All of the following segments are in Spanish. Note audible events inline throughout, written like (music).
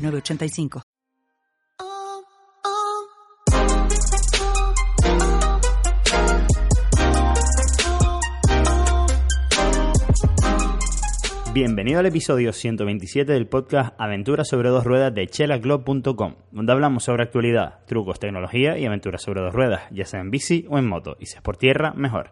906985. Bienvenido al episodio 127 del podcast Aventuras sobre dos ruedas de chelaclub.com, donde hablamos sobre actualidad, trucos, tecnología y aventuras sobre dos ruedas, ya sea en bici o en moto, y si es por tierra, mejor.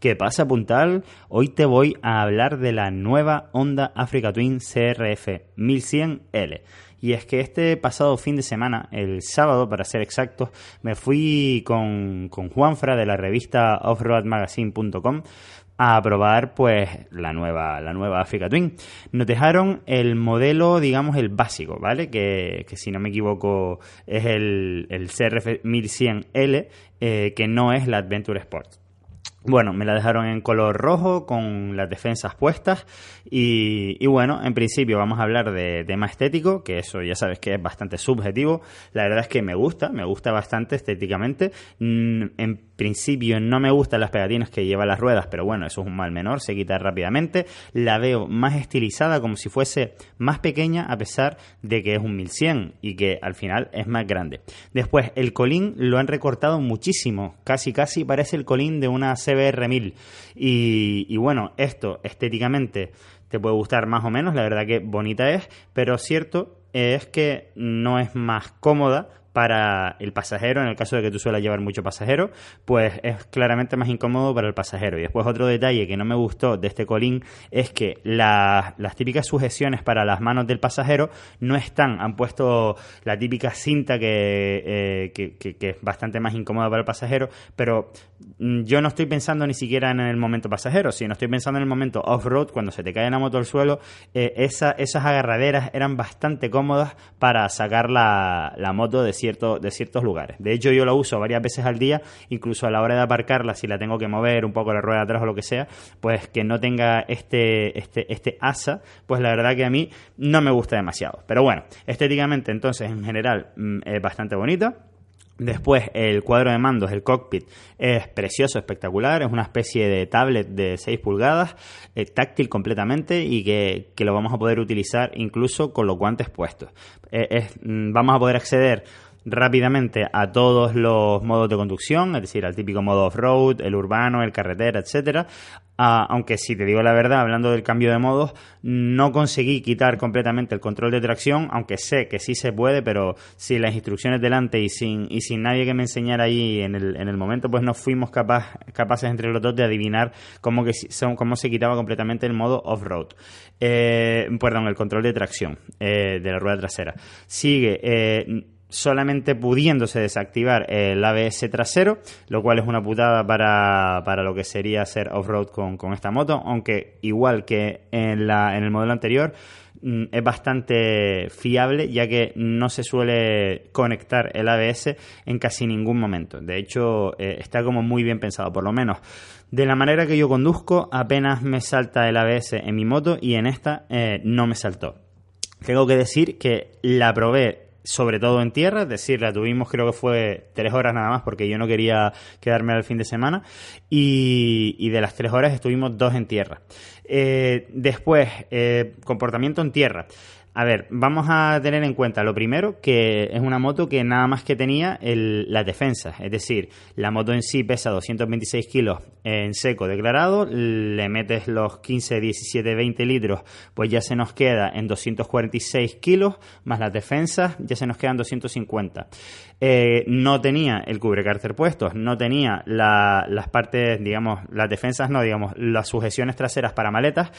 ¿Qué pasa, puntal? Hoy te voy a hablar de la nueva Honda Africa Twin CRF 1100L. Y es que este pasado fin de semana, el sábado para ser exactos, me fui con, con Juanfra de la revista offroadmagazine.com a probar pues la nueva la nueva Africa Twin. Nos dejaron el modelo, digamos, el básico, ¿vale? Que, que si no me equivoco es el, el CRF 1100L, eh, que no es la Adventure Sport. Bueno, me la dejaron en color rojo con las defensas puestas y, bueno, en principio vamos a hablar de tema estético, que eso ya sabes que es bastante subjetivo. La verdad es que me gusta, me gusta bastante estéticamente. Mm, en principio no me gustan las pegatinas que lleva las ruedas, pero bueno, eso es un mal menor, se quita rápidamente. La veo más estilizada, como si fuese más pequeña, a pesar de que es un 1100 y que al final es más grande. Después, el colín lo han recortado muchísimo, casi casi parece el colín de una CBR1000. Y, y bueno, esto estéticamente te puede gustar más o menos, la verdad que bonita es, pero cierto es que no es más cómoda para el pasajero, en el caso de que tú suelas llevar mucho pasajero, pues es claramente más incómodo para el pasajero. Y después otro detalle que no me gustó de este colín es que la, las típicas sujeciones para las manos del pasajero no están, han puesto la típica cinta que, eh, que, que, es bastante más incómoda para el pasajero, pero mm, yo no estoy pensando ni siquiera en el momento pasajero, sino estoy pensando en el momento off-road, cuando se te cae la moto al suelo, eh, esa, esas agarraderas eran bastante cómodas para sacar la, la moto de de ciertos lugares. De hecho, yo la uso varias veces al día, incluso a la hora de aparcarla, si la tengo que mover un poco la rueda atrás o lo que sea, pues que no tenga este, este, este asa, pues la verdad que a mí no me gusta demasiado. Pero bueno, estéticamente entonces en general mm, es bastante bonita. Después, el cuadro de mandos, el cockpit, es precioso, espectacular. Es una especie de tablet de 6 pulgadas, eh, táctil completamente y que, que, lo vamos a poder utilizar incluso con los guantes puestos. Eh, es, vamos a poder acceder rápidamente a todos los modos de conducción, es decir, al típico modo off-road, el urbano, el carretera, etcétera. Uh, aunque si te digo la verdad, hablando del cambio de modos, no conseguí quitar completamente el control de tracción, aunque sé que sí se puede, pero sin las instrucciones delante y sin, y sin nadie que me enseñara ahí en el, en el momento, pues no fuimos capaz, capaces entre los dos de adivinar cómo, que, cómo se quitaba completamente el modo off-road. Eh, perdón, el control de tracción eh, de la rueda trasera. Sigue. Eh, solamente pudiéndose desactivar el ABS trasero, lo cual es una putada para, para lo que sería hacer off-road con, con, esta moto, aunque igual que en, la, en el modelo anterior, mm, es bastante fiable ya que no se suele conectar el ABS en casi ningún momento. De hecho, eh, está como muy bien pensado, por lo menos. De la manera que yo conduzco, apenas me salta el ABS en mi moto y en esta eh, no me saltó. Tengo que decir que la probé sobre todo en tierra, es decir, la tuvimos creo que fue tres horas nada más porque yo no quería quedarme al fin de semana y, de las tres horas estuvimos dos en tierra. Eh, después, eh, comportamiento en tierra. A ver, vamos a tener en cuenta lo primero que es una moto que nada más que tenía las defensas, es decir, la moto en sí pesa 226 kilos en seco declarado, le metes los 15, 17, 20 litros, pues ya se nos queda en 246 kilos, más las defensas ya se nos quedan 250. Eh, no tenía el cubrecárter puesto, no tenía la, las partes, digamos, las defensas, no, digamos, las sujeciones traseras para maletas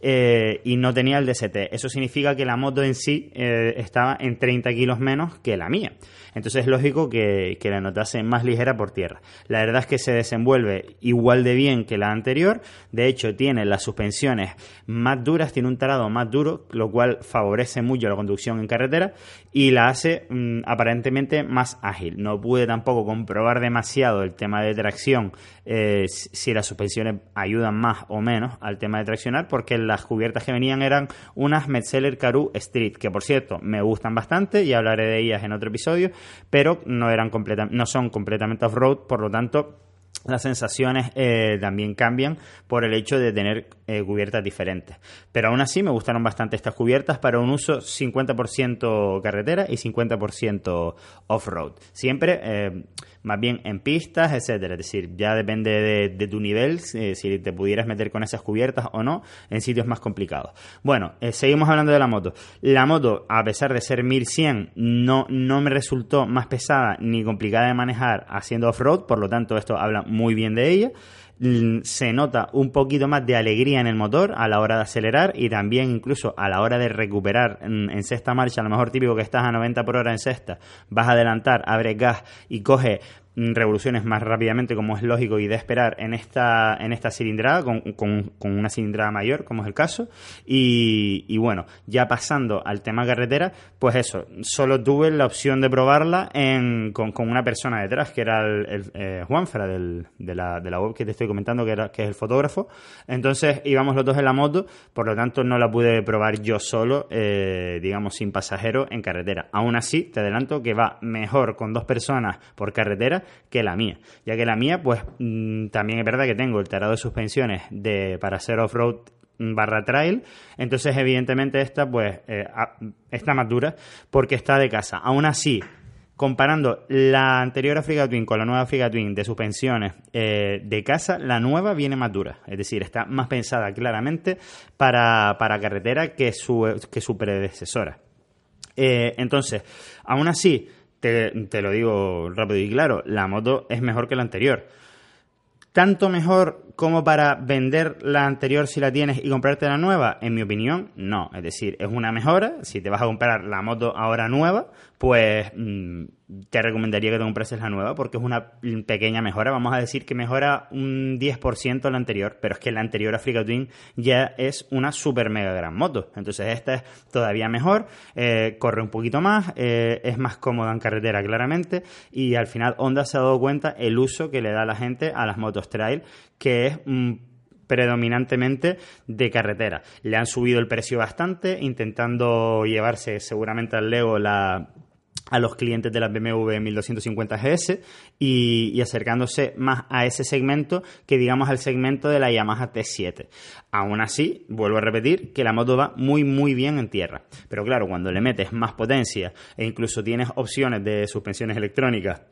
eh, y no tenía el DST. Eso significa que la moto moto en sí eh, estaba en 30 kilos menos que la mía. Entonces es lógico que, que la notase más ligera por tierra. La verdad es que se desenvuelve igual de bien que la anterior. De hecho, tiene las suspensiones más duras, tiene un tarado más duro, lo cual favorece mucho la conducción en carretera y la hace mm, aparentemente más ágil. No pude tampoco comprobar demasiado el tema de tracción, eh, si las suspensiones ayudan más o menos al tema de traccionar, porque las cubiertas que venían eran unas Metzeler Karoo Street, que por cierto me gustan bastante y hablaré de ellas en otro episodio pero no, eran no son completamente off-road, por lo tanto las sensaciones eh, también cambian por el hecho de tener eh, cubiertas diferentes. Pero aún así me gustaron bastante estas cubiertas para un uso 50% carretera y 50% off-road. Siempre eh, más bien en pistas, etcétera. Es decir, ya depende de, tu nivel, si te pudieras meter con esas cubiertas o no, en sitios más complicados. Bueno, seguimos hablando de la moto. La moto, a pesar de ser 1100, no, no me resultó más pesada ni complicada de manejar haciendo off-road, por lo tanto esto habla muy bien de ella. Mm, se nota un poquito más de alegría en el motor a la hora de acelerar y también incluso a la hora de recuperar en, sexta marcha, a lo mejor típico que estás a 90 por hora en sexta, vas a adelantar, abres gas y coge Mm, revoluciones más rápidamente, como es lógico y de esperar en esta, en esta cilindrada, con, con, una cilindrada mayor, como es el caso. Y, bueno, ya pasando al tema carretera, pues eso, solo tuve la opción de probarla en, con, una persona detrás, que era el, el eh, Juanfra de, la, de web que te estoy comentando, que, era, que es el fotógrafo. Entonces íbamos los dos en la moto, por lo tanto no la pude probar yo solo, eh, digamos, sin pasajero en carretera. Aún así, te adelanto que va mejor con dos personas por carretera que la mía, ya que la mía, pues mm, también es verdad que tengo el tarado de suspensiones de, para hacer off-road barra trail, entonces evidentemente esta pues eh, está más dura porque está de casa. Aún así, comparando la anterior Africa Twin con la nueva Africa Twin de suspensiones eh, de casa, la nueva viene más dura, es decir, está más pensada claramente para, para carretera que su, que su predecesora. Eh, entonces, aún así, te, lo digo rápido y claro, la moto es mejor que la anterior. Tanto mejor como para vender la anterior si la tienes y comprarte la nueva, en mi opinión, no. Es decir, es una mejora. Si te vas a comprar la moto ahora nueva, pues mm, te recomendaría que te comprases la nueva porque es una pequeña mejora. Vamos a decir que mejora un 10% la anterior, pero es que la anterior Africa Twin ya es una super mega gran moto. Entonces esta es todavía mejor, eh, corre un poquito más, eh, es más cómoda en carretera claramente y al final Honda se ha dado cuenta el uso que le da la gente a las motos trail, que es... Mm, predominantemente de carretera. Le han subido el precio bastante, intentando llevarse seguramente al Lego la a los clientes de la BMW 1250 GS y, acercándose más a ese segmento que digamos al segmento de la Yamaha T7. Aún así, vuelvo a repetir que la moto va muy muy bien en tierra. Pero claro, cuando le metes más potencia e incluso tienes opciones de suspensiones electrónicas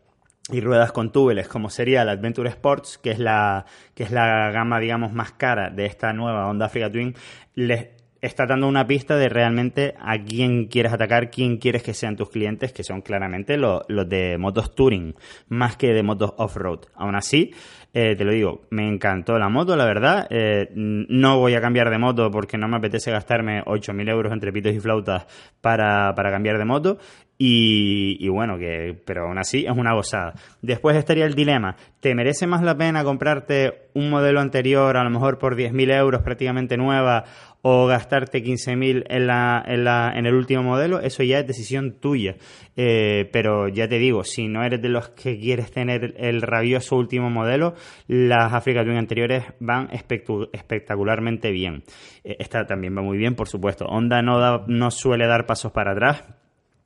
y ruedas con túbeles como sería la Adventure Sports, que es la, que es la gama digamos más cara de esta nueva Honda Africa Twin, les está dando una pista de realmente a quién quieres atacar, quién quieres que sean tus clientes, que son claramente los, de motos touring, más que de motos off-road. Aún así, eh, te lo digo, me encantó la moto, la verdad. Eh, no voy a cambiar de moto porque no me apetece gastarme 8.000 euros entre pitos y flautas para, para cambiar de moto. Y, bueno, que, pero aún así es una gozada. Después estaría el dilema. ¿Te merece más la pena comprarte un modelo anterior, a lo mejor por 10.000 euros prácticamente nueva, o gastarte 15.000 en, la, en, la, en el último modelo? Eso ya es decisión tuya. Eh, pero ya te digo, si no eres de los que quieres tener el rabioso último modelo, las Africa Twin anteriores van espectacularmente bien. Eh, esta también va muy bien, por supuesto. Honda no, no suele dar pasos para atrás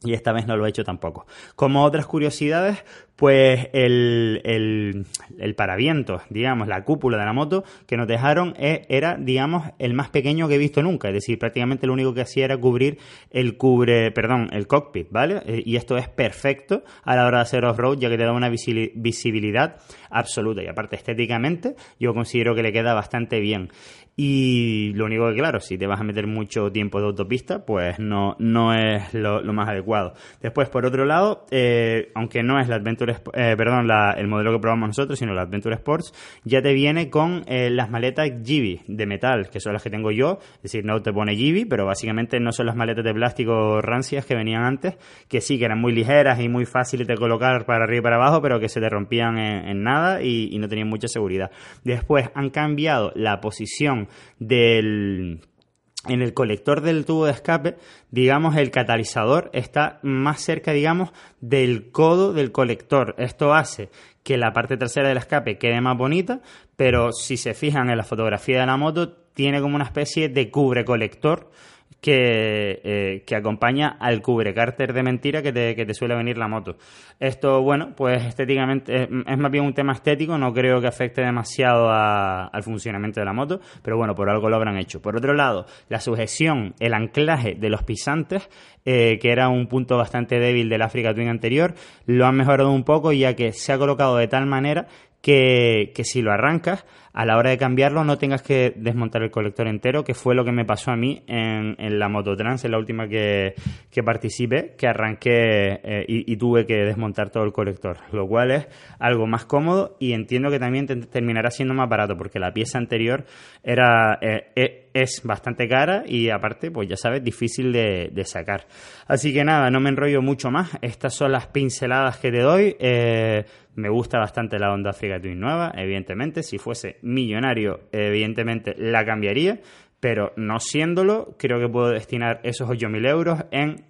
y esta vez no lo he hecho tampoco. Como otras curiosidades, pues el, el, el paravientos, digamos, la cúpula de la moto que nos dejaron eh, era, digamos, el más pequeño que he visto nunca. Es decir, prácticamente lo único que hacía era cubrir el cubre, perdón, el cockpit, ¿vale? Eh, y esto es perfecto a la hora de hacer off-road, ya que te da una visibilidad absoluta. Y aparte, estéticamente, yo considero que le queda bastante bien. Y lo único que, claro, si te vas a meter mucho tiempo de autopista, pues no, no es lo, más adecuado. Después, por otro lado, eh, aunque no es la Adventure, eh, perdón, la, el modelo que probamos nosotros, sino la Adventure Sports, ya te viene con eh, las maletas Gibi de metal, que son las que tengo yo, es decir, no te pone Gibi, pero básicamente no son las maletas de plástico rancias que venían antes, que sí, que eran muy ligeras y muy fáciles de colocar para arriba y para abajo, pero que se te rompían en, nada y no tenían mucha seguridad. Después han cambiado la posición del en el colector del tubo de escape, digamos, el catalizador está más cerca, digamos, del codo del colector. Esto hace que la parte trasera del escape quede más bonita, pero si se fijan en la fotografía de la moto, tiene como una especie de cubre colector que, eh, que acompaña al cubre cárter de mentira que te, que te suele venir la moto. Esto, bueno, pues estéticamente es, más bien un tema estético, no creo que afecte demasiado al funcionamiento de la moto, pero bueno, por algo lo habrán hecho. Por otro lado, la sujeción, el anclaje de los pisantes, eh, que era un punto bastante débil del Africa Twin anterior, lo han mejorado un poco ya que se ha colocado de tal manera que, que si lo arrancas, a la hora de cambiarlo no tengas que desmontar el colector entero, que fue lo que me pasó a mí en, la Mototrans, en la última que, que participé, que arranqué eh, y, tuve que desmontar todo el colector, lo cual es algo más cómodo y entiendo que también terminará siendo más barato, porque la pieza anterior era eh, e, es bastante cara y aparte, pues ya sabes, difícil de, sacar. Así que nada, no me enrollo mucho más, estas son las pinceladas que te doy. Eh, me gusta bastante la Honda Africa Twin nueva, evidentemente. Si fuese millonario, evidentemente la cambiaría, pero no siéndolo, creo que puedo destinar esos 8.000 euros en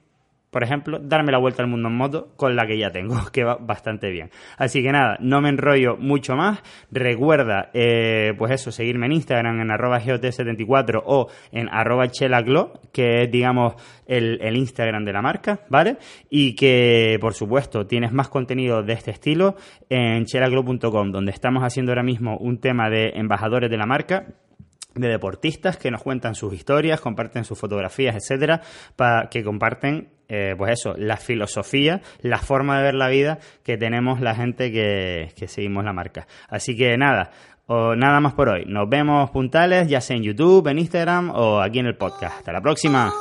por ejemplo, darme la vuelta al mundo en moto con la que ya tengo, (laughs) que va bastante bien. Así que nada, no me enrollo mucho más. Recuerda, eh, pues eso, seguirme en Instagram en arroba GOT74 o en arroba chelaglo, que es, digamos, el, el, Instagram de la marca, ¿vale? Y que, por supuesto, tienes más contenido de este estilo en chelaglo.com, donde estamos haciendo ahora mismo un tema de embajadores de la marca de deportistas que nos cuentan sus historias, comparten sus fotografías, etcétera, para que comparten eh, pues eso, la filosofía, la forma de ver la vida que tenemos la gente que, que seguimos la marca. Así que nada, o nada más por hoy. Nos vemos puntales, ya sea en YouTube, en Instagram o aquí en el podcast. Hasta la próxima.